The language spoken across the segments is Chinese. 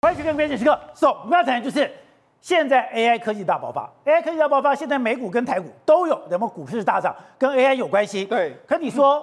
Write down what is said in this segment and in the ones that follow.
关键时刻。我们要谈的就是现在 AI 科技大爆发，AI 科技大爆发，现在美股跟台股都有，那么股市大涨，跟 AI 有关系。对，可你说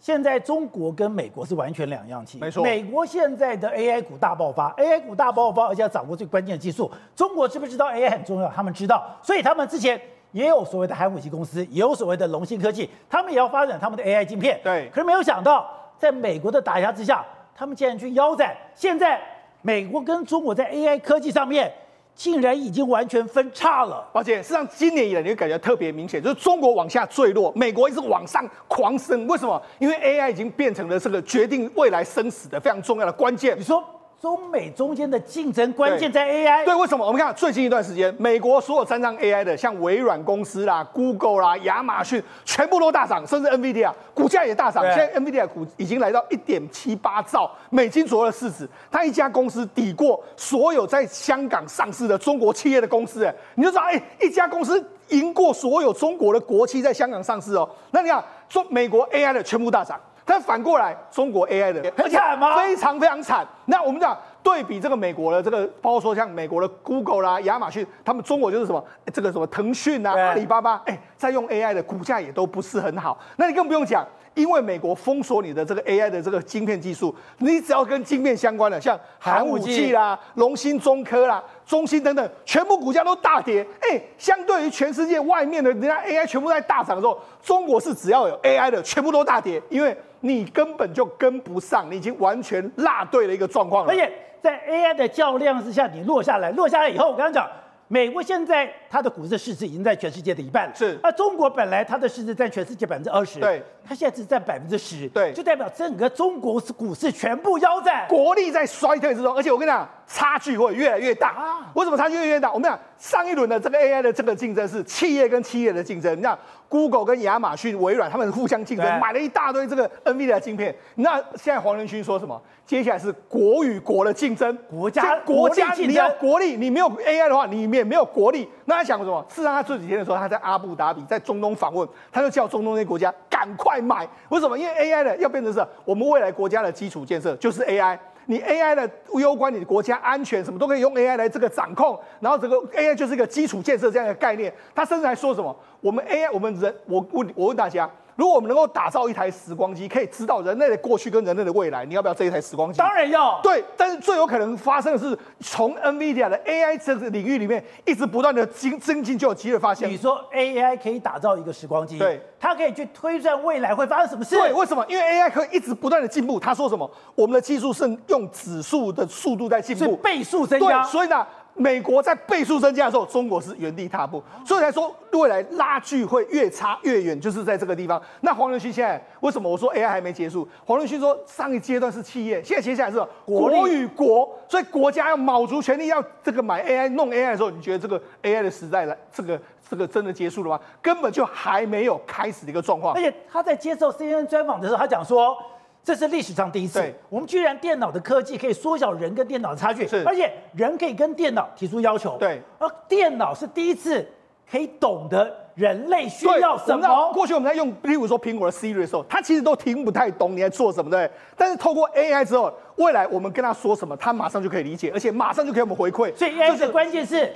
现在中国跟美国是完全两样情。没错，美国现在的 AI 股大爆发，AI 股大爆发，而且要掌握最关键的技术。中国知不知道 AI 很重要？他们知道，所以他们之前也有所谓的寒武纪公司，也有所谓的龙芯科技，他们也要发展他们的 AI 晶片。对，可是没有想到，在美国的打压之下，他们竟然去腰斩。现在。美国跟中国在 AI 科技上面，竟然已经完全分叉了。而且，事实上，今年以来你会感觉特别明显，就是中国往下坠落，美国一直往上狂升。为什么？因为 AI 已经变成了这个决定未来生死的非常重要的关键。你说？中美中间的竞争关键在 AI，对，为什么？我们看最近一段时间，美国所有沾上 AI 的，像微软公司啦、Google 啦、亚马逊，全部都大涨，甚至 NVIDIA 股价也大涨。现在 NVIDIA 股已经来到一点七八兆美金左右的市值，它一家公司抵过所有在香港上市的中国企业的公司，哎，你就知道，哎，一家公司赢过所有中国的国企在香港上市哦。那你看，中美国 AI 的全部大涨。但反过来，中国 AI 的很惨吗？非常非常惨。那我们讲对比这个美国的这个，包括说像美国的 Google 啦、亚马逊，他们中国就是什么这个什么腾讯啊、阿里巴巴，哎，在用 AI 的股价也都不是很好。那你更不用讲，因为美国封锁你的这个 AI 的这个晶片技术，你只要跟晶片相关的，像寒武纪啦、龙芯、中科啦、中芯等等，全部股价都大跌。哎，相对于全世界外面的人家 AI 全部在大涨的时候，中国是只要有 AI 的，全部都大跌，因为。你根本就跟不上，你已经完全落队了一个状况了。而且在 AI 的较量之下，你落下来，落下来以后，我刚刚讲，美国现在它的股市市值已经在全世界的一半了。是。那中国本来它的市值占全世界百分之二十，对。它现在只占百分之十，对。就代表整个中国是股市全部腰斩，国力在衰退之中。而且我跟你讲，差距会越来越大。啊。为什么差距越来越大？我们讲上一轮的这个 AI 的这个竞争是企业跟企业的竞争，你看。Google 跟亚马逊、微软他们互相竞争，买了一大堆这个 NVIDIA 的晶片。那现在黄仁勋说什么？接下来是国与国的竞争，国家国家你要国力，你没有 AI 的话，你也没有国力。那他想什么？事实上，他这几天的时候，他在阿布达比，在中东访问，他就叫中东那些国家赶快买。为什么？因为 AI 的要变成是我们未来国家的基础建设，就是 AI。你 AI 的攸关你的国家安全，什么都可以用 AI 来这个掌控，然后这个 AI 就是一个基础建设这样的概念。他甚至还说什么？我们 AI，我们人，我问我问大家。如果我们能够打造一台时光机，可以知道人类的过去跟人类的未来，你要不要这一台时光机？当然要。对，但是最有可能发生的是，从 NVIDIA 的 AI 这个领域里面一直不断的精增进，就有机会发现。你说 AI 可以打造一个时光机，对，它可以去推算未来会发生什么事？对，为什么？因为 AI 可以一直不断的进步。他说什么？我们的技术是用指数的速度在进步，倍数增加。对，所以呢。美国在倍数增加的时候，中国是原地踏步，所以才说未来拉距会越差越远，就是在这个地方。那黄仁勋现在为什么我说 AI 还没结束？黄仁勋说上一阶段是企业，现在接下来是国与国，所以国家要卯足全力要这个买 AI 弄 AI 的时候，你觉得这个 AI 的时代来，这个这个真的结束了吗？根本就还没有开始的一个状况。而且他在接受 CNN 专访的时候，他讲说。这是历史上第一次，我们居然电脑的科技可以缩小人跟电脑的差距，而且人可以跟电脑提出要求，对，而电脑是第一次可以懂得人类需要什么。过去我们在用，例如说苹果的 Siri 的时候，它其实都听不太懂你在做什么，对。但是透过 AI 之后，未来我们跟他说什么，他马上就可以理解，而且马上就可以我们回馈。所以 AI 的关键是。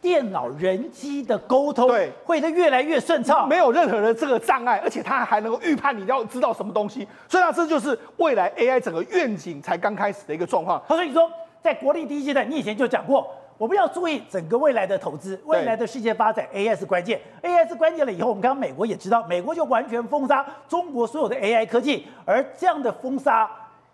电脑人机的沟通对，会得越来越顺畅，没有任何的这个障碍，而且它还能够预判你要知道什么东西，所以呢，这就是未来 AI 整个愿景才刚开始的一个状况。所以你说，在国内第一阶段，你以前就讲过，我们要注意整个未来的投资，未来的世界发展，AI 是关键，AI 是关键了以后，我们刚刚美国也知道，美国就完全封杀中国所有的 AI 科技，而这样的封杀。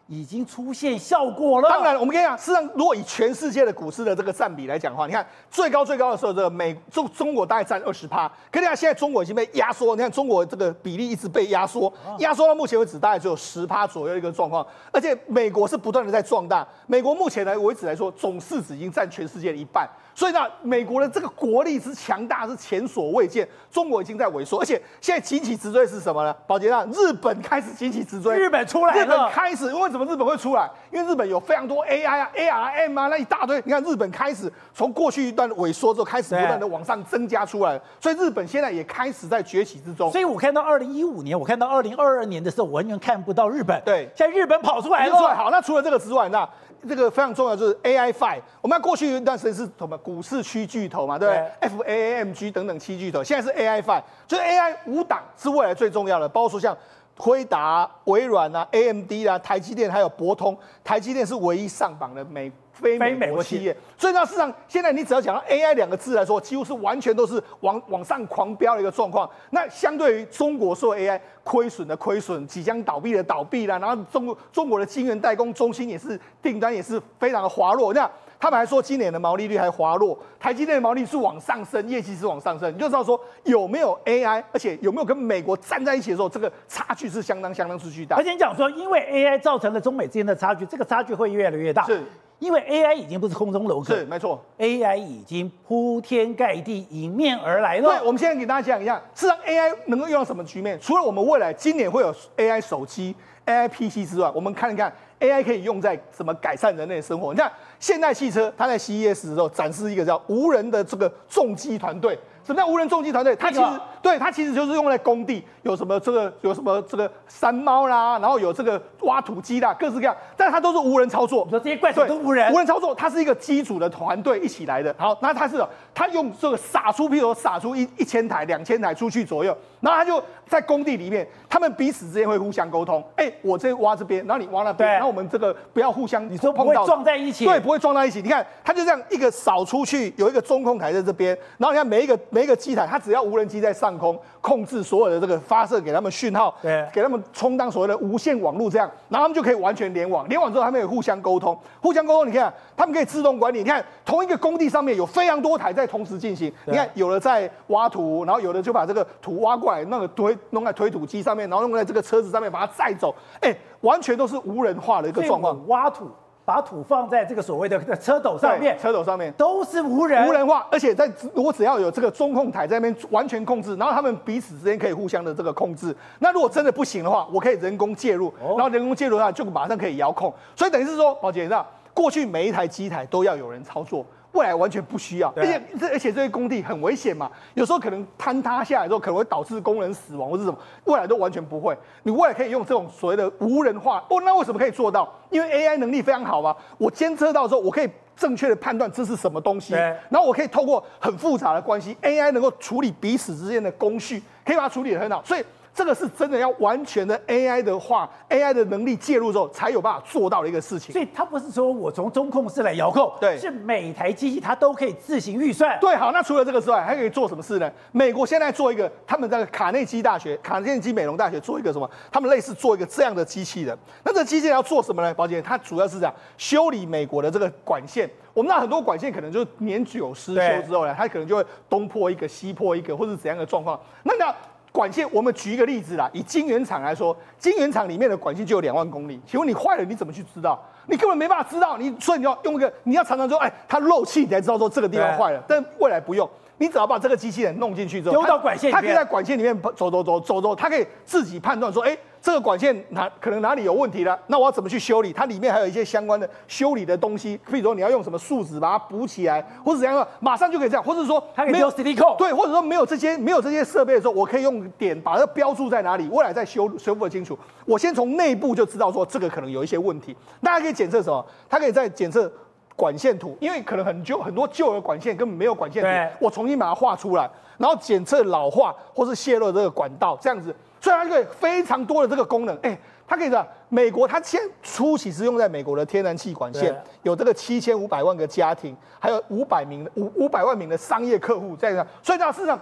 已经出现效果了。当然，我们跟你讲，事实上，如果以全世界的股市的这个占比来讲的话，你看最高最高的时候，这个美中中国大概占二十趴。可你看现在中国已经被压缩，你看中国这个比例一直被压缩，压缩到目前为止大概只有十趴左右一个状况。而且美国是不断的在壮大，美国目前来为止来说，总市值已经占全世界的一半。所以呢，美国的这个国力之强大是前所未见。中国已经在萎缩，而且现在急起直追是什么呢？宝杰啊，日本开始急起直追，日本出来了，日本开始因为什什么日本会出来？因为日本有非常多 AI 啊、ARM 啊那一大堆。你看日本开始从过去一段萎缩之后，开始不断的往上增加出来，所以日本现在也开始在崛起之中。所以我看到二零一五年，我看到二零二二年的时候，我完全看不到日本。对，现在日本跑出来了。好，那除了这个之外，那这个非常重要就是 AI Five。我们过去一段时间是什么股市区巨头嘛，对不对，对？FAAMG 等等七巨头，现在是 AI Five，就是 AI 五档是未来最重要的，包括说像。辉达、微软啊，AMD 啊，台积电还有博通，台积电是唯一上榜的美非美国企业。所以呢，事实上现在你只要讲到 AI 两个字来说，几乎是完全都是往往上狂飙的一个状况。那相对于中国说 AI 亏损的亏损，即将倒闭的倒闭了，然后中中国的晶圆代工中心也是订单也是非常的滑落。那他们还说今年的毛利率还滑落，台积电的毛利是往上升，业绩是往上升，你就知道说有没有 AI，而且有没有跟美国站在一起的时候，这个差距是相当相当之巨大。而且你讲说，因为 AI 造成了中美之间的差距，这个差距会越来越大。是，因为 AI 已经不是空中楼阁，是没错，AI 已经铺天盖地迎面而来了。对，我们现在给大家讲一下，事实上 AI 能够用到什么局面？除了我们未来今年会有 AI 手机、AI PC 之外，我们看一看。AI 可以用在什么改善人类生活？你看，现代汽车，它在 CES 的时候展示一个叫无人的这个重机团队。什么叫无人重机团队？它其实对它其实就是用在工地，有什么这个有什么这个山猫啦，然后有这个挖土机啦，各式各样，但它都是无人操作。你说这些怪兽都无人？无人操作，它是一个机组的团队一起来的。好，那它是它用这个撒出，譬如说撒出一一千台、两千台出去左右，然后它就在工地里面，他们彼此之间会互相沟通。哎、欸，我这挖这边，然后你挖那边，然后我们这个不要互相你说不会撞在一起？对，不会撞在一起。你看，它就这样一个扫出去，有一个中控台在这边，然后你看每一个。每一个机台，它只要无人机在上空控制所有的这个发射，给他们讯号，对，给他们充当所谓的无线网络，这样，然后他们就可以完全联网。联网之后，他们也互相沟通，互相沟通。你看，他们可以自动管理。你看，同一个工地上面有非常多台在同时进行。你看，有的在挖土，然后有的就把这个土挖过来，那个推弄在推土机上面，然后弄在这个车子上面把它载走。哎，完全都是无人化的一个状况。挖土。把土放在这个所谓的车斗上面，车斗上面都是无人无人化，而且在如果只要有这个中控台在那边完全控制，然后他们彼此之间可以互相的这个控制。那如果真的不行的话，我可以人工介入，然后人工介入的话就马上可以遥控。所以等于是说，宝姐，你知道过去每一台机台都要有人操作。未来完全不需要，而且这而且这些工地很危险嘛，有时候可能坍塌下来之后，可能会导致工人死亡或是什么，未来都完全不会。你未来可以用这种所谓的无人化哦，那为什么可以做到？因为 AI 能力非常好嘛，我监测到之后，我可以正确的判断这是什么东西，然后我可以透过很复杂的关系，AI 能够处理彼此之间的工序，可以把它处理得很好，所以。这个是真的要完全的 AI 的话，AI 的能力介入之后才有办法做到的一个事情。所以它不是说我从中控室来遥控，对，是每台机器它都可以自行预算。对，好，那除了这个之外，还可以做什么事呢？美国现在做一个，他们在卡内基大学、卡内基美容大学做一个什么？他们类似做一个这样的机器人。那这个机器人要做什么呢？宝姐，它主要是这样修理美国的这个管线。我们那很多管线可能就是年久失修之后呢，它可能就会东破一个、西破一个，或者怎样的状况。那那。管线，我们举一个例子啦，以晶圆厂来说，晶圆厂里面的管线就有两万公里，请问你坏了，你怎么去知道？你根本没办法知道，你所以你要用一个，你要常常说，哎，它漏气，你才知道说这个地方坏了。但未来不用，你只要把这个机器人弄进去之后，丢到管线里面，它可以在管线里面走走走走走，它可以自己判断说，哎。这个管线哪可能哪里有问题了？那我要怎么去修理？它里面还有一些相关的修理的东西，比如说你要用什么树脂把它补起来，或者怎样，马上就可以这样，或者说它可以丢 silicone，对，或者说没有这些没有这些设备的时候，我可以用点把它标注在哪里，未来再修修复的清楚。我先从内部就知道说这个可能有一些问题。大家可以检测什么？它可以在检测管线图，因为可能很旧很多旧的管线根本没有管线图，我重新把它画出来，然后检测老化或是泄漏这个管道，这样子。所以它可以非常多的这个功能，哎，它可以的。美国它先初期是用在美国的天然气管线，有这个七千五百万个家庭，还有五百名五五百万名的商业客户在那。所以呢，事实上，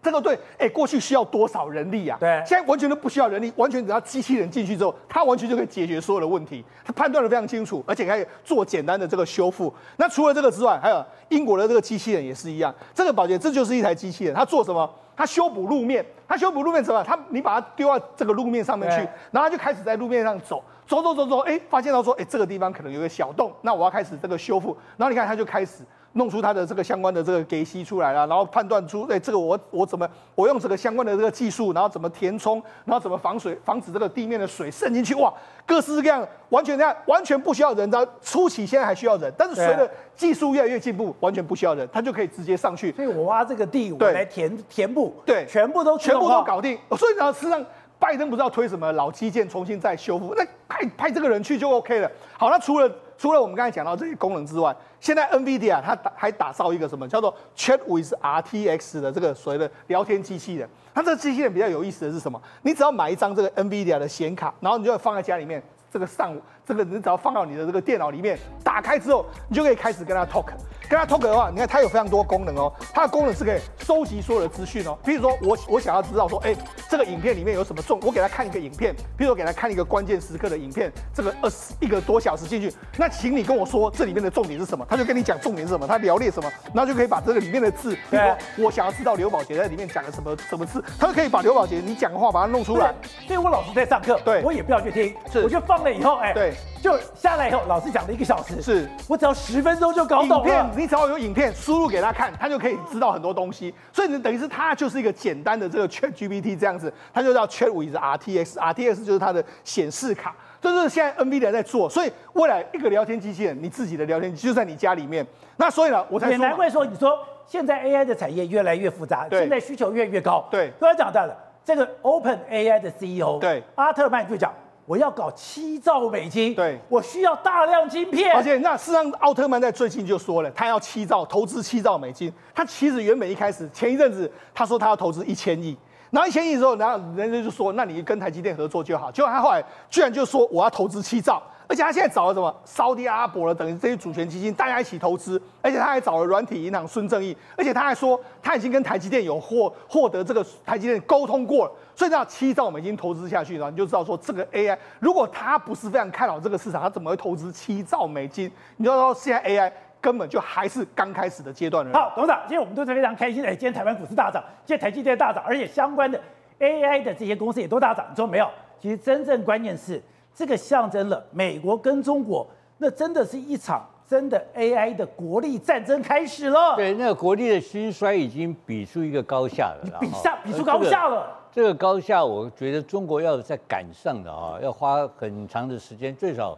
这个对，哎，过去需要多少人力啊？对，现在完全都不需要人力，完全只要机器人进去之后，它完全就可以解决所有的问题。它判断的非常清楚，而且可以做简单的这个修复。那除了这个之外，还有英国的这个机器人也是一样。这个保洁，这就是一台机器人，它做什么？它修补路面，他修补路面怎么？他你把它丢到这个路面上面去，然后他就开始在路面上走，走走走走，哎，发现到说，哎，这个地方可能有个小洞，那我要开始这个修复，然后你看他就开始弄出它的这个相关的这个给息出来了，然后判断出，哎，这个我我怎么我用这个相关的这个技术，然后怎么填充，然后怎么防水，防止这个地面的水渗进去，哇，各式各样，完全这样，完全不需要人。然后初期现在还需要人，但是随着技术越来越进步，完全不需要人，它就可以直接上去。所以我挖这个地，我来填填补，对，全部都全部都搞定。所以呢，实际上拜登不知道推什么老基建重新再修复，那派派这个人去就 OK 了。好，那除了。除了我们刚才讲到这些功能之外，现在 NVIDIA 它打还打造一个什么叫做 Chat with RTX 的这个所谓的聊天机器人。它这个机器人比较有意思的是什么？你只要买一张这个 NVIDIA 的显卡，然后你就会放在家里面，这个上这个你只要放到你的这个电脑里面，打开之后，你就可以开始跟它 talk。跟它 talk 的话，你看它有非常多功能哦。它的功能是可以收集所有的资讯哦。比如说我我想要知道说，哎，这个影片里面有什么重，我给他看一个影片，比如说我给他看一个关键时刻的影片，这个二十一个多小时进去，那请你跟我说这里面的重点是什么？他就跟你讲重点是什么，他聊列什么，然后就可以把这个里面的字，比如说我想要知道刘宝杰在里面讲了什么什么字，他就可以把刘宝杰你讲的话把它弄出来。所以我老师在上课，对，我也不要去听，是，我就放了以后，哎，对。就下来以后，老师讲了一个小时，是我只要十分钟就搞懂了。你只要有影片输入给他看，他就可以知道很多东西。所以你等于是他就是一个简单的这个 Chat GPT 这样子，他就叫 Chat with RTX，RTX 就是它的显示卡，这就是现在 NVIDIA 在做。所以未来一个聊天机器人，你自己的聊天机就在你家里面。那所以呢，我才也难怪说，你说现在 AI 的产业越来越复杂，现在需求越来越高。对，刚才讲到了这个 Open AI 的 CEO，对，阿特曼就讲。我要搞七兆美金，对，我需要大量晶片。而且，那事实上，奥特曼在最近就说了，他要七兆投资七兆美金。他其实原本一开始前一阵子他说他要投资一千亿，然后一千亿之后，然后人家就说，那你跟台积电合作就好。结果他后来居然就说我要投资七兆。而且他现在找了什么？沙特阿伯了，等于这些主权基金，大家一起投资。而且他还找了软体银行孙正义，而且他还说他已经跟台积电有获获得这个台积电沟通过了。所以这样七兆美金投资下去，然后你就知道说这个 AI，如果他不是非常看好这个市场，他怎么会投资七兆美金？你就说现在 AI 根本就还是刚开始的阶段了。好，董事长，今天我们都是非常开心的。今天台湾股市大涨，今天台积电大涨，而且相关的 AI 的这些公司也都大涨。你说没有？其实真正关键是。这个象征了美国跟中国，那真的是一场真的 AI 的国力战争开始了。对，那个国力的兴衰已经比出一个高下了。比下，比出高下了。这个高下，我觉得中国要在赶上的啊，要花很长的时间，最少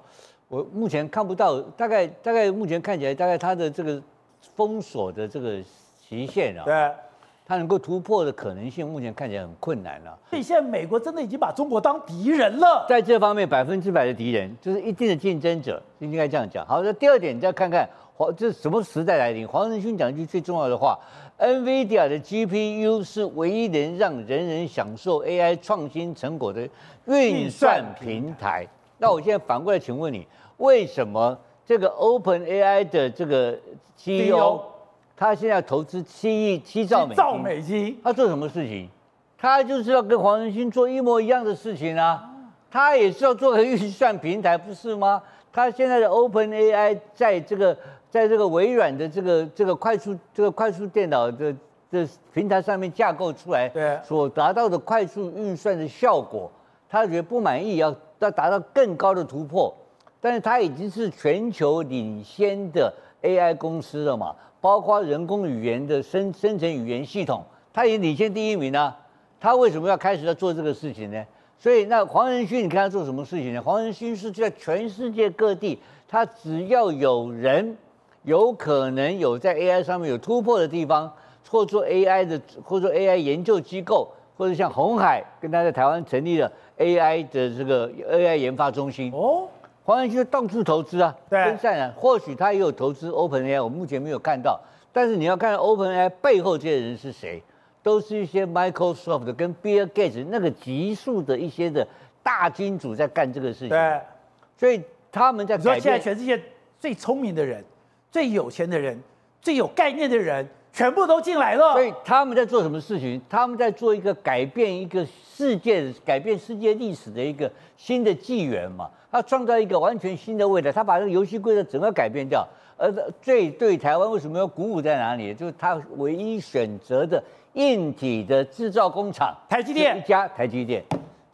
我目前看不到，大概大概目前看起来，大概它的这个封锁的这个期限啊。对。它能够突破的可能性，目前看起来很困难了。所以现在美国真的已经把中国当敌人了。在这方面，百分之百的敌人就是一定的竞争者，应该这样讲。好，那第二点，你再看看黄，这是什么时代来临？黄仁勋讲一句最重要的话：NVIDIA 的 GPU 是唯一能让人人享受 AI 创新成果的运算平台。那我现在反过来请问你，为什么这个 OpenAI 的这个 CEO？他现在投资七亿七兆美，兆美金，他做什么事情？他就是要跟黄仁勋做一模一样的事情啊！他也是要做个运算平台，不是吗？他现在的 Open AI 在这个在这个微软的这个这个快速这个快速电脑的的平台上面架构出来，对，所达到的快速运算的效果，他觉得不满意，要要达到更高的突破。但是他已经是全球领先的 AI 公司了嘛？包括人工语言的生生成语言系统，他也领先第一名啊！他为什么要开始要做这个事情呢？所以那黄仁勋，你看他做什么事情呢？黄仁勋是在全世界各地，他只要有人有可能有在 AI 上面有突破的地方，或做 AI 的，或做 AI 研究机构，或者像红海跟他在台湾成立了 AI 的这个 AI 研发中心哦。黄仁勋到处投资啊，分散啊。或许他也有投资 OpenAI，我目前没有看到。但是你要看 OpenAI 背后这些人是谁，都是一些 Microsoft 跟 Bill Gates 那个级数的一些的大金主在干这个事情。对，所以他们在改变。说现在全世界最聪明的人、最有钱的人、最有概念的人，全部都进来了。所以他们在做什么事情？他们在做一个改变一个世界、改变世界历史的一个新的纪元嘛。他创造一个完全新的未来，他把这个游戏规则整个改变掉。而最对台湾为什么要鼓舞在哪里？就是他唯一选择的硬体的制造工厂，台积电一家台积电。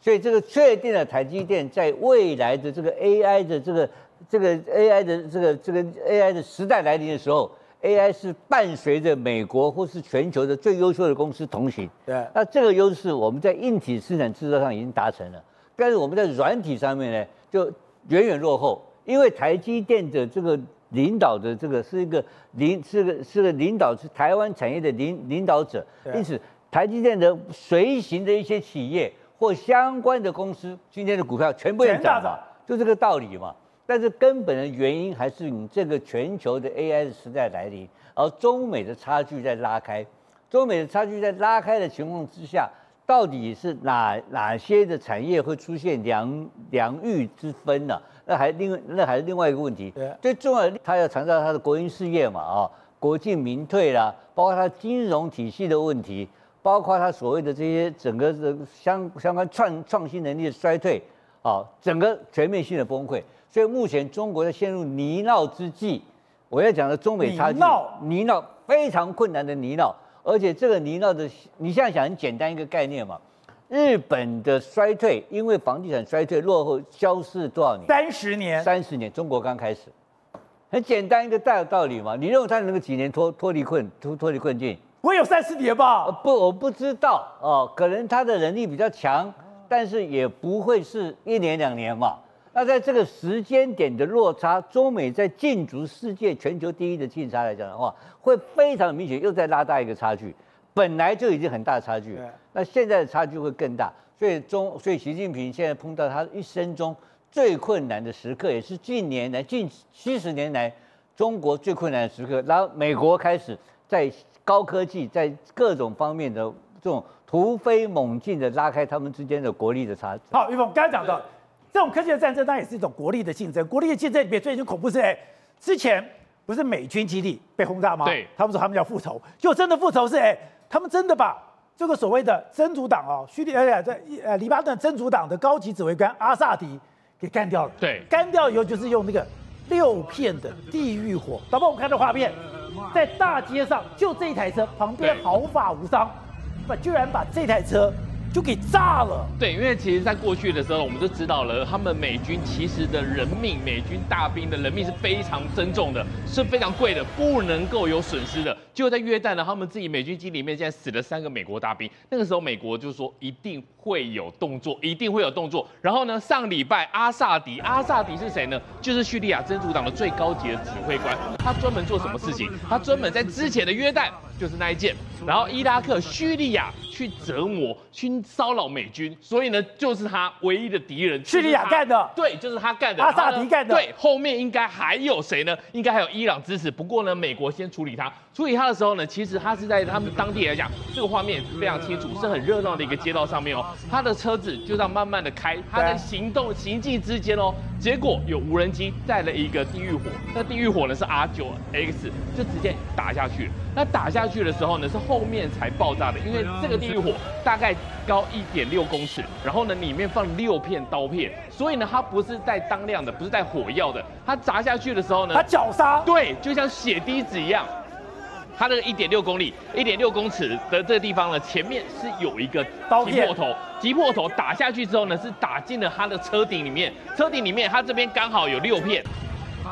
所以这个确定了台积电在未来的这个 AI 的这个这个 AI 的这个这个 AI 的时代来临的时候 AI 是伴随着美国或是全球的最优秀的公司同行。对，那这个优势我们在硬体生产制造上已经达成了，但是我们在软体上面呢，就远远落后。因为台积电的这个领导的这个是一个领是个是个领导是台湾产业的领领导者，因此台积电的随行的一些企业或相关的公司，今天的股票全部也涨了，就这个道理嘛。但是根本的原因还是你这个全球的 AI 的时代来临，而中美的差距在拉开，中美的差距在拉开的情况之下，到底是哪哪些的产业会出现良良莠之分呢、啊？那还另那还是另外一个问题。最重要的，他要强调他的国营事业嘛，啊，国进民退啦，包括他金融体系的问题，包括他所谓的这些整个的相相关创创新能力的衰退，啊，整个全面性的崩溃。所以目前中国在陷入泥淖之际，我要讲的中美差距，泥淖非常困难的泥淖，而且这个泥淖的，你现在想很简单一个概念嘛。日本的衰退，因为房地产衰退落后消失多少年？三十年。三十年，中国刚开始，很简单一个大道理嘛。你认为它能够几年脱脱离困脱脱离困境？不会有三十年吧？不，我不知道哦。可能他的能力比较强，但是也不会是一年两年嘛。那在这个时间点的落差，中美在竞逐世界全球第一的竞差来讲的话，会非常明显，又在拉大一个差距。本来就已经很大的差距，那现在的差距会更大，所以中，所以习近平现在碰到他一生中最困难的时刻，也是近年来近七十年来中国最困难的时刻。然后美国开始在高科技，在各种方面的这种突飞猛进的拉开他们之间的国力的差距。好，玉凤刚才讲到这种科技的战争，当然也是一种国力的竞争。国力的竞争里面最恐怖是，哎，之前不是美军基地被轰炸吗？对，他们说他们要复仇，就真的复仇是哎。他们真的把这个所谓的真主党哦，叙利亚在呃黎巴嫩真主党的高级指挥官阿萨迪给干掉了。对，干掉以后就是用那个六片的地狱火。导播，我们看到画面，在大街上就这一台车旁边毫发无伤，把居然把这台车。就给炸了。对，因为其实，在过去的时候，我们就知道了，他们美军其实的人命，美军大兵的人命是非常珍重的，是非常贵的，不能够有损失的。就在约旦呢，他们自己美军机里面现在死了三个美国大兵。那个时候，美国就说一定会有动作，一定会有动作。然后呢，上礼拜阿萨迪，阿萨迪是谁呢？就是叙利亚真主党的最高级的指挥官。他专门做什么事情？他专门在之前的约旦。就是那一件，然后伊拉克、叙利亚去折磨、去骚扰美军，所以呢，就是他唯一的敌人。叙利亚干的，对，就是他干的。阿萨迪干的，对，后面应该还有谁呢？应该还有伊朗支持。不过呢，美国先处理他。处理他的时候呢，其实他是在他们当地来讲，这个画面非常清楚，是很热闹的一个街道上面哦。他的车子就这样慢慢的开，他在行动行进之间哦，结果有无人机带了一个地狱火，那地狱火呢是 R 九 X，就直接打下去。那打下去的时候呢，是后面才爆炸的，因为这个地狱火大概高一点六公尺，然后呢里面放六片刀片，所以呢它不是带当量的，不是带火药的，它砸下去的时候呢，它绞杀，对，就像血滴子一样。它这个一点六公里、一点六公尺的这个地方呢，前面是有一个击破头，击破头打下去之后呢，是打进了它的车顶里面。车顶里面，它这边刚好有六片，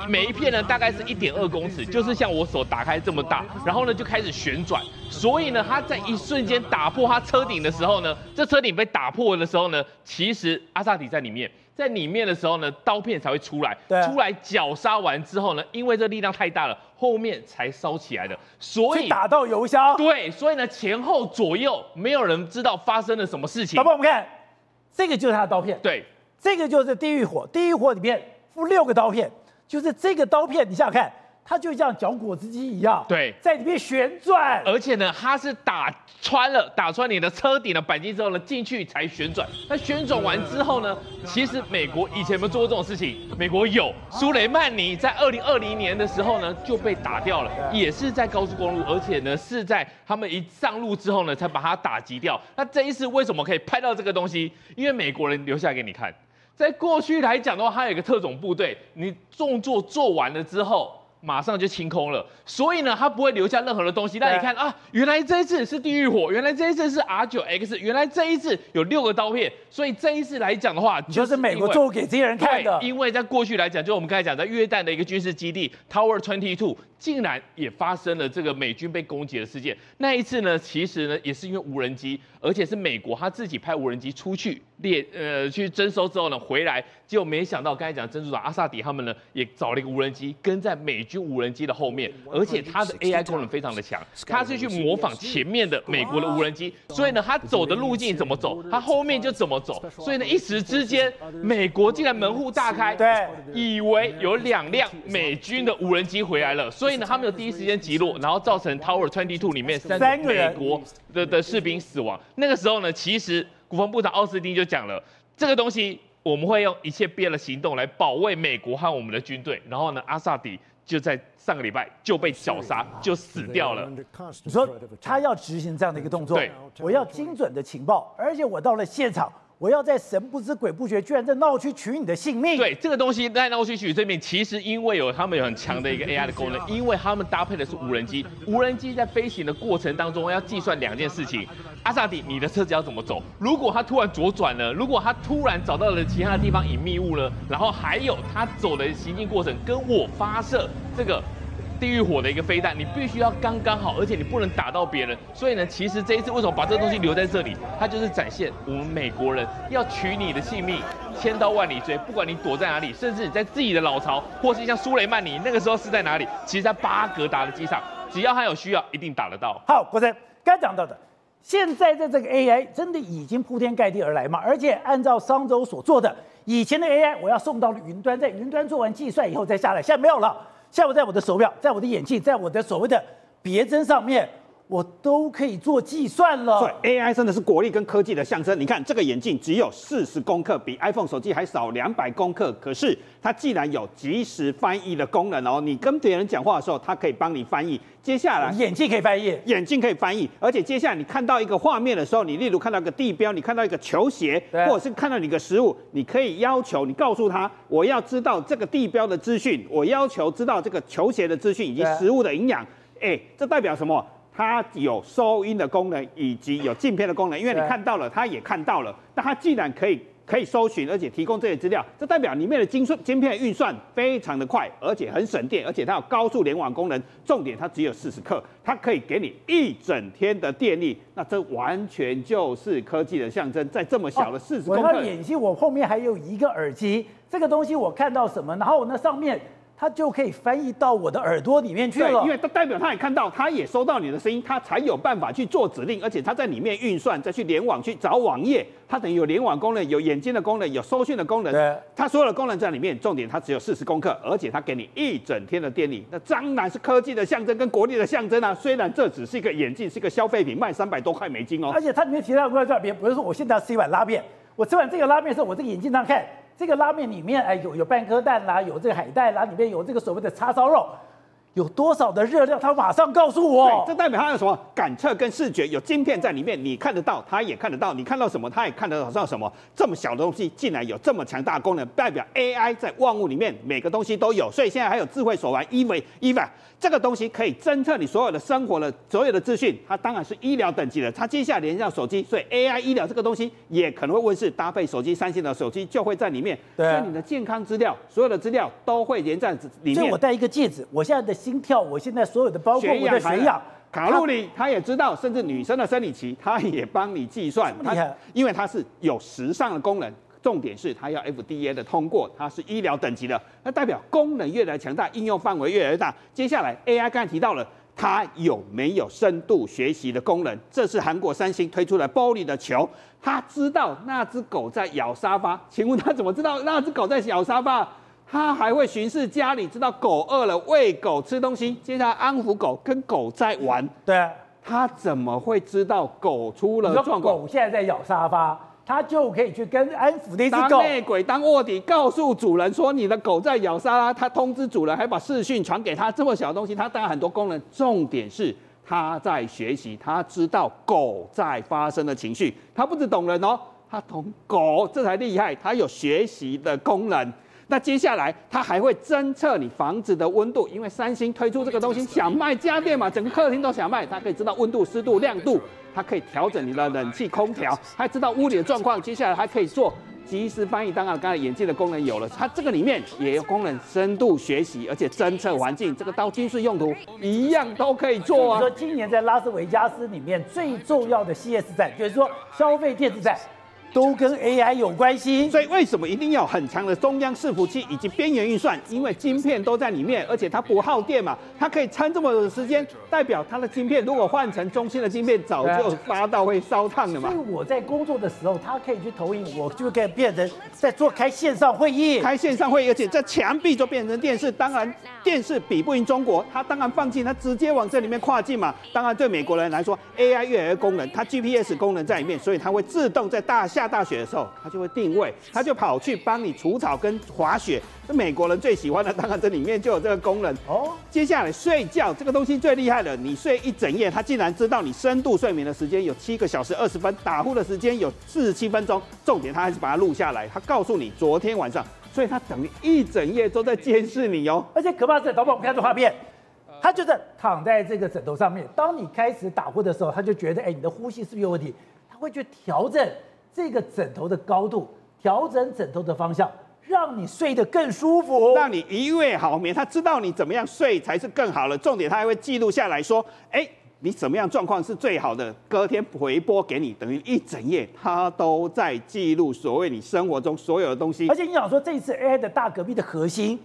每一片呢大概是一点二公尺，就是像我手打开这么大。然后呢就开始旋转，所以呢它在一瞬间打破它车顶的时候呢，这车顶被打破的时候呢，其实阿萨迪在里面。在里面的时候呢，刀片才会出来，对出来绞杀完之后呢，因为这力量太大了，后面才烧起来的，所以打到油箱。对，所以呢前后左右没有人知道发生了什么事情。宝宝，我们看，这个就是他的刀片。对，这个就是地狱火，地狱火里面附六个刀片，就是这个刀片，你想想看。它就像搅果汁机一样，对，在里面旋转，而且呢，它是打穿了，打穿你的车顶的钣金之后呢，进去才旋转。那旋转完之后呢，其实美国以前有没有做过这种事情？美国有，苏雷曼尼在二零二零年的时候呢就被打掉了，也是在高速公路，而且呢是在他们一上路之后呢才把它打击掉。那这一次为什么可以拍到这个东西？因为美国人留下来给你看，在过去来讲的话，它有一个特种部队，你动作做完了之后。马上就清空了，所以呢，它不会留下任何的东西。那你看啊，原来这一次是地狱火，原来这一次是 R 九 X，原来这一次有六个刀片，所以这一次来讲的话，就是美国做给这些人看的。因为在过去来讲，就我们刚才讲在约旦的一个军事基地 Tower Twenty Two。竟然也发生了这个美军被攻击的事件。那一次呢，其实呢也是因为无人机，而且是美国他自己派无人机出去猎呃去征收之后呢，回来结果没想到刚才讲的真主党阿萨迪他们呢也找了一个无人机跟在美军无人机的后面，而且它的 AI 功能非常的强，它是去模仿前面的美国的无人机，所以呢它走的路径怎么走，它后面就怎么走，所以呢一时之间美国竟然门户大开，对，以为有两辆美军的无人机回来了，所以。他们有第一时间击落，然后造成 Tower Twenty Two 里面三个美国的的士兵死亡。那个时候呢，其实国防部长奥斯汀就讲了，这个东西我们会用一切必要的行动来保卫美国和我们的军队。然后呢，阿萨迪就在上个礼拜就被绞杀，就死掉了。你说他要执行这样的一个动作，对，我要精准的情报，而且我到了现场。我要在神不知鬼不觉，居然在闹区取你的性命。对，这个东西在闹区取这命，其实因为有他们有很强的一个 AI 的功能，因为他们搭配的是无人机，无人机在飞行的过程当中要计算两件事情：阿萨迪，你的车子要怎么走？如果他突然左转了，如果他突然找到了其他的地方隐秘物呢？然后还有他走的行进过程跟我发射这个。地狱火的一个飞弹，你必须要刚刚好，而且你不能打到别人。所以呢，其实这一次为什么把这个东西留在这里，它就是展现我们美国人要取你的性命，千刀万里追，不管你躲在哪里，甚至你在自己的老巢，或是像苏雷曼尼那个时候是在哪里，其实在巴格达的机场，只要他有需要，一定打得到。好，国珍刚讲到的，现在的这个 AI 真的已经铺天盖地而来嘛？而且按照商周所做的，以前的 AI 我要送到云端，在云端做完计算以后再下来，现在没有了。下午在我的手表，在我的眼镜，在我的所谓的别针上面，我都可以做计算了。对，AI 真的是国力跟科技的象征。你看这个眼镜只有四十公克，比 iPhone 手机还少两百公克，可是它既然有即时翻译的功能哦，你跟别人讲话的时候，它可以帮你翻译。接下来眼镜可以翻译，眼镜可以翻译，而且接下来你看到一个画面的时候，你例如看到一个地标，你看到一个球鞋，或者是看到你的食物，你可以要求你告诉他，我要知道这个地标的资讯，我要求知道这个球鞋的资讯以及食物的营养。哎，这代表什么？它有收音的功能，以及有镜片的功能，因为你看到了，它也看到了。那它既然可以。可以搜寻，而且提供这些资料，这代表里面的晶晶片运算非常的快，而且很省电，而且它有高速联网功能。重点，它只有四十克，它可以给你一整天的电力。那这完全就是科技的象征，在这么小的四十公克。我的眼镜，我后面还有一个耳机，这个东西我看到什么，然后我那上面。它就可以翻译到我的耳朵里面去了。对，因为它代表它也看到，它也收到你的声音，它才有办法去做指令，而且它在里面运算，再去联网去找网页，它等于有联网功能，有眼睛的功能，有搜讯的功能。对，它所有的功能在里面。重点，它只有四十公克，而且它给你一整天的电力。那当然是科技的象征跟国力的象征啊。虽然这只是一个眼镜，是一个消费品，卖三百多块美金哦。而且它里面提到过在这边，比如说我现在要吃一碗拉面，我吃完这个拉面的时候，我这个眼镜上看。这个拉面里面，哎，有有半颗蛋啦，有这个海带啦，里面有这个所谓的叉烧肉。有多少的热量，他马上告诉我。这代表他有什么感测跟视觉，有晶片在里面，你看得到，他也看得到。你看到什么，他也看得到什么。这么小的东西，竟然有这么强大功能，代表 AI 在万物里面每个东西都有。所以现在还有智慧手环，Eva Eva 这个东西可以侦测你所有的生活的所有的资讯。它当然是医疗等级的，它接下来连上手机，所以 AI 医疗这个东西也可能会问世，搭配手机，三星的手机就会在里面。对，所以你的健康资料，所有的资料都会连在里面。所以我戴一个戒指，我现在的。心跳，我现在所有的包括我的血氧、卡路里，他也知道，甚至女生的生理期，他也帮你计算。厉害，因为它是有时尚的功能，重点是它要 FDA 的通过，它是医疗等级的，那代表功能越来越强大，应用范围越来越大。接下来 AI 刚才提到了，它有没有深度学习的功能？这是韩国三星推出的玻璃的球，它知道那只狗在咬沙发，请问它怎么知道那只狗在咬沙发？它还会巡视家里，知道狗饿了，喂狗吃东西，接下来安抚狗，跟狗在玩。对啊，他怎么会知道狗出了状况？狗现在在咬沙发，他就可以去跟安抚那只狗。当内鬼当卧底，告诉主人说你的狗在咬沙拉，他通知主人，还把视讯传给他。这么小的东西，他当然很多功能。重点是他在学习，他知道狗在发生的情绪。他不止懂人哦，他懂狗，这才厉害。他有学习的功能。那接下来，它还会侦测你房子的温度，因为三星推出这个东西，想卖家电嘛，整个客厅都想卖，它可以知道温度、湿度、亮度，它可以调整你的冷气、空调，还知道屋里的状况。接下来还可以做即时翻译，当然刚才眼镜的功能有了，它这个里面也有功能深度学习，而且侦测环境，这个到军事用途 一样都可以做啊。说今年在拉斯维加斯里面最重要的 CS 战，就是说消费电子战。都跟 AI 有关系，所以为什么一定要很强的中央伺服器以及边缘运算？因为晶片都在里面，而且它不耗电嘛，它可以撑这么久的时间，代表它的晶片如果换成中心的晶片，早就发到会烧烫了嘛。所以我在工作的时候，它可以去投影，我就可以变成在做开线上会议，开线上会议，而且这墙壁就变成电视。当然，电视比不赢中国，它当然放弃，它直接往这里面跨境嘛。当然，对美国人来说，AI 越来越功能，它 GPS 功能在里面，所以它会自动在大厦。下大雪的时候，它就会定位，它就跑去帮你除草跟滑雪。那美国人最喜欢的，当然这里面就有这个功能哦。接下来睡觉这个东西最厉害了，你睡一整夜，它竟然知道你深度睡眠的时间有七个小时二十分，打呼的时间有四十七分钟。重点，它还是把它录下来，它告诉你昨天晚上，所以它等于一整夜都在监视你哦。而且可怕的是，导播，我们看这画面，他就是躺在这个枕头上面，当你开始打呼的时候，他就觉得，哎，你的呼吸是不是有问题？他会去调整。这个枕头的高度，调整枕头的方向，让你睡得更舒服，让你一夜好眠。他知道你怎么样睡才是更好的，重点他还会记录下来说，哎，你怎么样状况是最好的，隔天回播给你，等于一整夜他都在记录所谓你生活中所有的东西。而且你想说，这次 AI 的大革命的核心。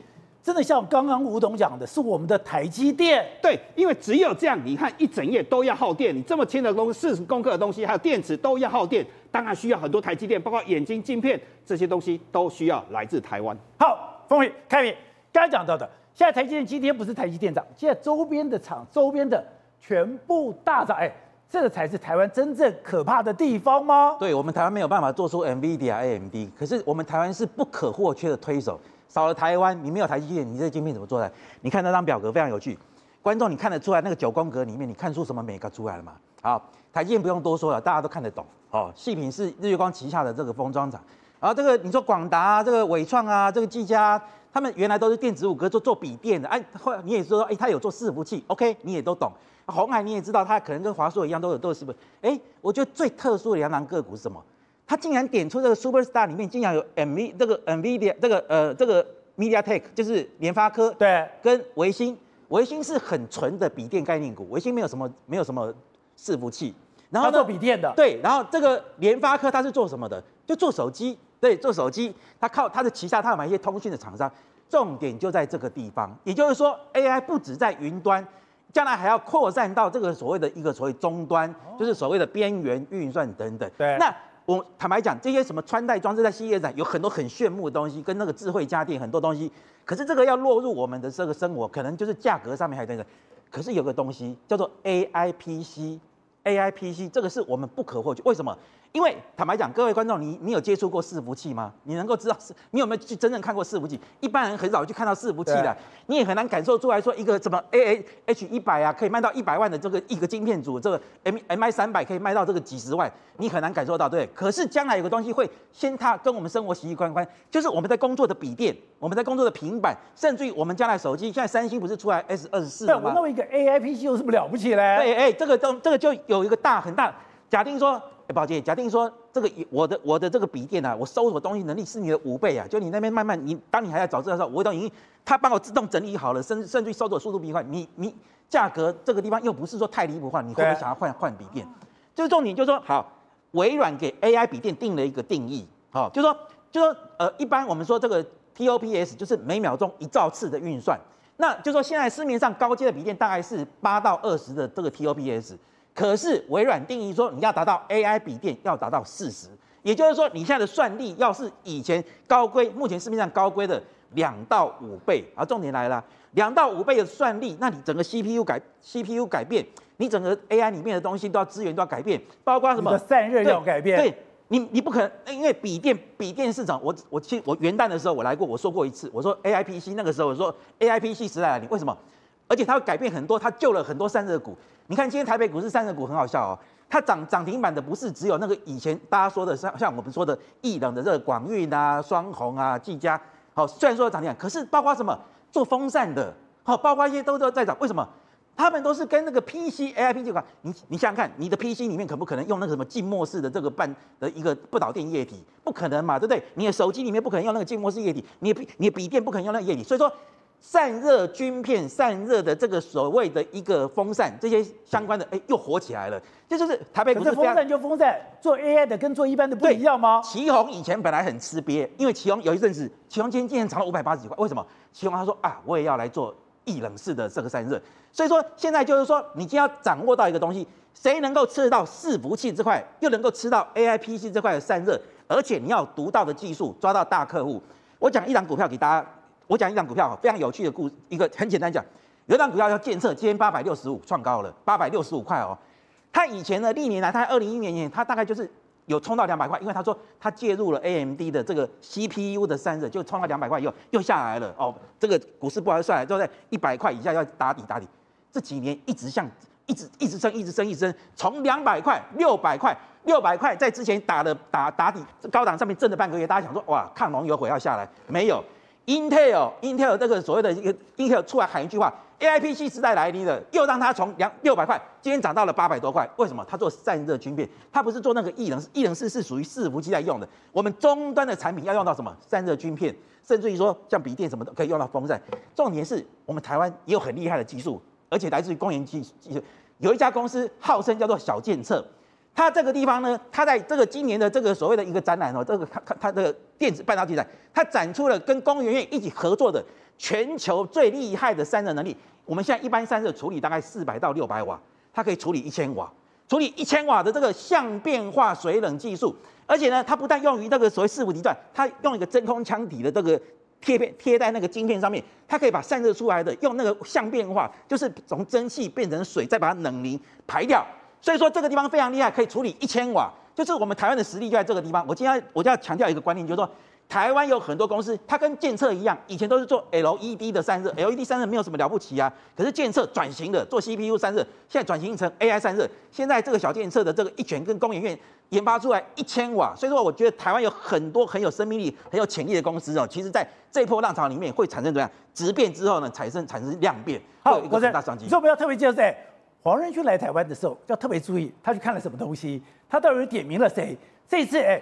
真的像刚刚吴董讲的，是我们的台积电。对，因为只有这样，你看一整夜都要耗电，你这么轻的东西，四十公克的东西，还有电池都要耗电，当然需要很多台积电，包括眼睛镜片这些东西都需要来自台湾。好，凤宇、开明，刚才讲到的，现在台积电今天不是台积电涨，现在周边的厂、周边的全部大涨，哎，这个才是台湾真正可怕的地方吗？对，我们台湾没有办法做出 NVIDIA、AMD，可是我们台湾是不可或缺的推手。少了台湾，你没有台积电，你这晶片怎么做的？你看那张表格非常有趣，观众你看得出来那个九宫格里面，你看出什么美感出来了吗？好，台积电不用多说了，大家都看得懂。哦，细品是日月光旗下的这个封装厂，然后这个你说广达啊，这个伟创啊，这个技嘉，他们原来都是电子五哥做做笔电的，哎，后来你也说，哎，他有做伺服器，OK，你也都懂。红海你也知道，他可能跟华硕一样，都有都是伺服。哎，我觉得最特殊的两档个股是什么？他竟然点出这个 Super Star 里面竟然有 NV 这个 NVIDIA 这个呃这个 MediaTek 就是联发科对，跟维新，维新是很纯的笔电概念股，维新没有什么没有什么伺服器，然后做笔电的。对，然后这个联发科它是做什么的？就做手机，对，做手机，它靠它的旗下它有买一些通讯的厂商，重点就在这个地方，也就是说 AI 不止在云端，将来还要扩散到这个所谓的一个所谓终端，就是所谓的边缘运算等等，对，那。我坦白讲，这些什么穿戴装置在新叶展有很多很炫目的东西，跟那个智慧家电很多东西。可是这个要落入我们的这个生活，可能就是价格上面还有那个。可是有个东西叫做 AI PC，AI PC 这个是我们不可或缺。为什么？因为坦白讲，各位观众，你你有接触过伺服器吗？你能够知道是，你有没有去真正看过伺服器？一般人很少去看到伺服器的，你也很难感受出来说一个什么 A A H 一百啊，可以卖到一百万的这个一个晶片组，这个 M M I 三百可以卖到这个几十万，你很难感受到，对。可是将来有个东西会先它跟我们生活息息相关，就是我们在工作的笔电，我们在工作的平板，甚至于我们将来手机，现在三星不是出来 S 二十四了吗？我弄一个 A I P C 有什么了不起嘞？对，哎，这个这这个就有一个大很大，假定说。哎，宝杰，假定说这个我的我的这个笔电啊，我搜索东西能力是你的五倍啊，就你那边慢慢你当你还在找资料的时候，我都已经他帮我自动整理好了，甚甚至于搜索速度比你快，你你价格这个地方又不是说太离谱的话，你会不会想要换换笔电？就是重点就是说，好，微软给 AI 笔电定了一个定义，好，就是说就是说呃，一般我们说这个 TOPS 就是每秒钟一兆次的运算，那就是说现在市面上高阶的笔电大概是八到二十的这个 TOPS。可是微软定义说，你要达到 AI 笔电要达到四十，也就是说，你现在的算力要是以前高规，目前市面上高规的两到五倍。而重点来了，两到五倍的算力，那你整个 CPU 改 CPU 改变，你整个 AI 里面的东西都要资源都要改变，包括什么？散热要改变。对，你你不可能，因为笔电笔电市场，我我去我元旦的时候我来过，我说过一次，我说 AI PC 那个时候我说 AI PC 时代来临，为什么？而且它会改变很多，它救了很多散热股。你看，今天台北股市散热股很好笑哦，它涨涨停板的不是只有那个以前大家说的像像我们说的易冷的这个广运啊、双鸿啊、技嘉，好，虽然说涨停板，可是包括什么做风扇的，好，包括一些都都在涨，为什么？他们都是跟那个 PC AI PC 管，你你想想看，你的 PC 里面可不可能用那个什么静默式的这个半的一个不导电液体？不可能嘛，对不对？你的手机里面不可能用那个静默式液体，你的你笔电不可能用那个液体，所以说。散热晶片、散热的这个所谓的一个风扇，这些相关的，哎，又火起来了。这就是台北股市。可是风扇就风扇，做 AI 的跟做一般的不一样吗？奇鋐以前本来很吃瘪，因为奇鋐有一阵子，奇鋐今天竟然涨了五百八十几块。为什么？奇鋐他说啊，我也要来做液冷式的这个散热。所以说现在就是说，你就要掌握到一个东西，谁能够吃得到伺服器这块，又能够吃到 AI PC 这块的散热，而且你要独到的技术抓到大客户。我讲一档股票给大家。我讲一档股票非常有趣的故事，一个很简单讲，有一档股票叫建设，今天八百六十五创高了，八百六十五块哦。它以前呢，历年来，它二零一零年，它大概就是有冲到两百块，因为他说他介入了 AMD 的这个 CPU 的散热，就冲到两百块以后又下来了哦。这个股市不好算，就在一百块以下要打底打底。这几年一直向一直一直升，一直升，一直升，从两百块、六百块、六百块，在之前打了打打底高档上面震了半个月，大家想说哇，抗龙有悔要下来，没有。Intel Intel 这个所谓的一个 Intel 出来喊一句话，AI PC 时代来临了，又让它从两六百块，今天涨到了八百多块。为什么？它做散热晶片，它不是做那个液冷，液冷式是属于伺服器在用的。我们终端的产品要用到什么？散热晶片，甚至于说像笔电什么的可以用到风扇。重点是我们台湾也有很厉害的技术，而且来自于工研技技术，有一家公司号称叫做小建策。它这个地方呢，它在这个今年的这个所谓的一个展览哦，这个它它它这个电子半导体展，它展出了跟工研院一起合作的全球最厉害的散热能力。我们现在一般散热处理大概四百到六百瓦，它可以处理一千瓦，处理一千瓦的这个相变化水冷技术。而且呢，它不但用于那个所谓伺服阶段，它用一个真空腔体的这个贴片贴在那个晶片上面，它可以把散热出来的用那个相变化，就是从蒸汽变成水，再把它冷凝排掉。所以说这个地方非常厉害，可以处理一千瓦，就是我们台湾的实力就在这个地方。我今天我就要强调一个观念，就是说台湾有很多公司，它跟建策一样，以前都是做 LED 的散热，LED 散热没有什么了不起啊。可是建策转型的做 CPU 散热，现在转型成 AI 散热。现在这个小建策的这个一拳跟工研院研发出来一千瓦，所以说我觉得台湾有很多很有生命力、很有潜力的公司哦。其实在这一波浪潮里面会产生怎么样质变之后呢，产生产生量变，好有一个很大商机。所以我们要特别介绍在。黄仁勋来台湾的时候，要特别注意，他去看了什么东西？他到底点名了谁？这次哎，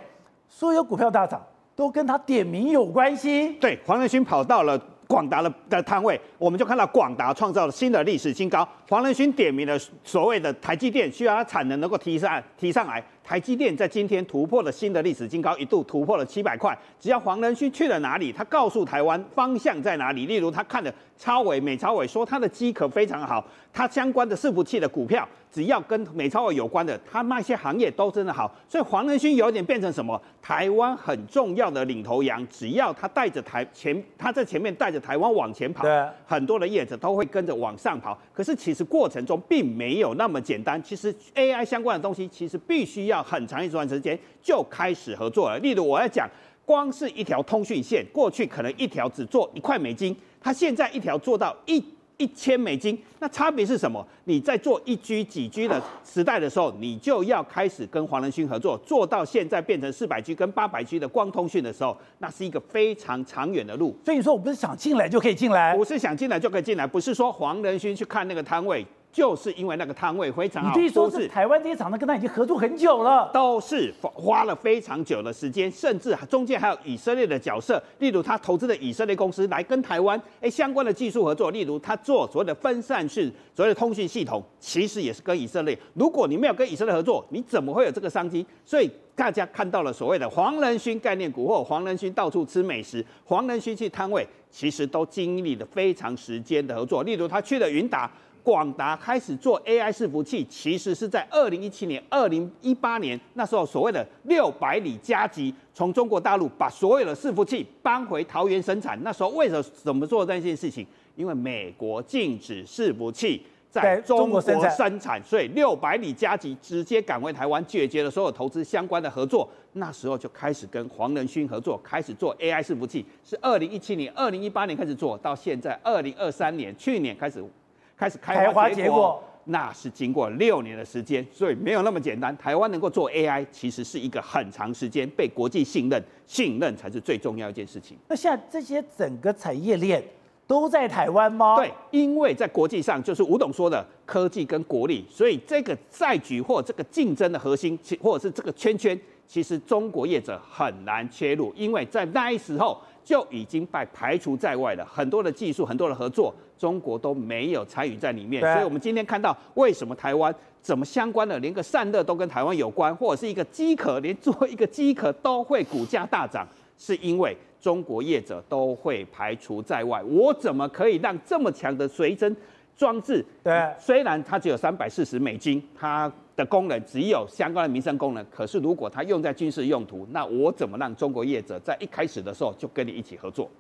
所有股票大涨都跟他点名有关系。对，黄仁勋跑到了广达的的摊位，我们就看到广达创造了新的历史新高。黄仁勋点名了所谓的台积电，需要他产能能够提上提上来。台积电在今天突破了新的历史新高，一度突破了七百块。只要黄仁勋去了哪里，他告诉台湾方向在哪里。例如，他看了超伟、美超伟，说他的机壳非常好，他相关的伺服器的股票，只要跟美超伟有关的，他那些行业都真的好。所以黄仁勋有点变成什么？台湾很重要的领头羊，只要他带着台前，他在前面带着台湾往前跑，对很多的业者都会跟着往上跑。可是其实过程中并没有那么简单。其实 AI 相关的东西，其实必须要。很长一段时间就开始合作了。例如，我要讲，光是一条通讯线，过去可能一条只做一块美金，它现在一条做到一一千美金。那差别是什么？你在做一 G 几 G 的时代的时候，你就要开始跟黄仁勋合作。做到现在变成四百 G 跟八百 G 的光通讯的时候，那是一个非常长远的路。所以你说，我不是想进来就可以进来，不是想进来就可以进来，不是说黄仁勋去看那个摊位。就是因为那个摊位非常好，你可以说是台湾这些厂商跟他已经合作很久了，都是花了非常久的时间，甚至中间还有以色列的角色，例如他投资的以色列公司来跟台湾哎相关的技术合作，例如他做所谓的分散式所谓的通讯系统，其实也是跟以色列。如果你没有跟以色列合作，你怎么会有这个商机？所以大家看到了所谓的黄仁勋概念股或黄仁勋到处吃美食，黄仁勋去摊位，其实都经历了非常时间的合作，例如他去了云达。广达开始做 AI 伺服器，其实是在二零一七年、二零一八年那时候，所谓的六百里加急，从中国大陆把所有的伺服器搬回桃园生产。那时候为什么怎么做这件事情？因为美国禁止伺服器在中国生产，所以六百里加急直接赶回台湾，解决了所有投资相关的合作。那时候就开始跟黄仁勋合作，开始做 AI 伺服器，是二零一七年、二零一八年开始做到现在二零二三年，去年开始。开始开花结果，那是经过六年的时间，所以没有那么简单。台湾能够做 AI，其实是一个很长时间被国际信任，信任才是最重要一件事情。那现在这些整个产业链都在台湾吗？对，因为在国际上就是吴董说的科技跟国力，所以这个赛局或这个竞争的核心，或者是这个圈圈，其实中国业者很难切入，因为在那时候就已经被排除在外了。很多的技术，很多的合作，中国都没有参与在里面。所以我们今天看到为什么台湾怎么相关的，连个散热都跟台湾有关，或者是一个机壳，连做一个机壳都会股价大涨，是因为。中国业者都会排除在外，我怎么可以让这么强的随身装置？对，虽然它只有三百四十美金，它的功能只有相关的民生功能，可是如果它用在军事用途，那我怎么让中国业者在一开始的时候就跟你一起合作？